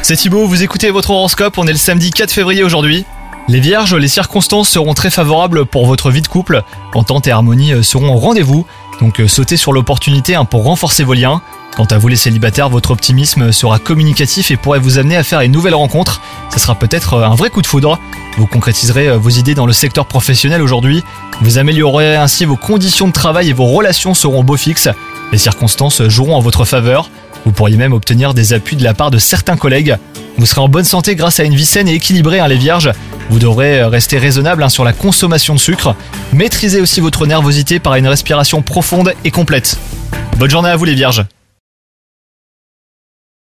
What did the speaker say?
C'est Thibaut, vous écoutez votre horoscope, on est le samedi 4 février aujourd'hui. Les vierges, les circonstances seront très favorables pour votre vie de couple. Entente et harmonie euh, seront au rendez-vous, donc euh, sautez sur l'opportunité hein, pour renforcer vos liens. Quant à vous les célibataires, votre optimisme sera communicatif et pourrait vous amener à faire une nouvelle rencontre. Ce sera peut-être euh, un vrai coup de foudre. Vous concrétiserez vos idées dans le secteur professionnel aujourd'hui. Vous améliorerez ainsi vos conditions de travail et vos relations seront beau fixes. Les circonstances joueront en votre faveur. Vous pourriez même obtenir des appuis de la part de certains collègues. Vous serez en bonne santé grâce à une vie saine et équilibrée, hein, les vierges. Vous devrez rester raisonnable hein, sur la consommation de sucre. Maîtrisez aussi votre nervosité par une respiration profonde et complète. Bonne journée à vous les vierges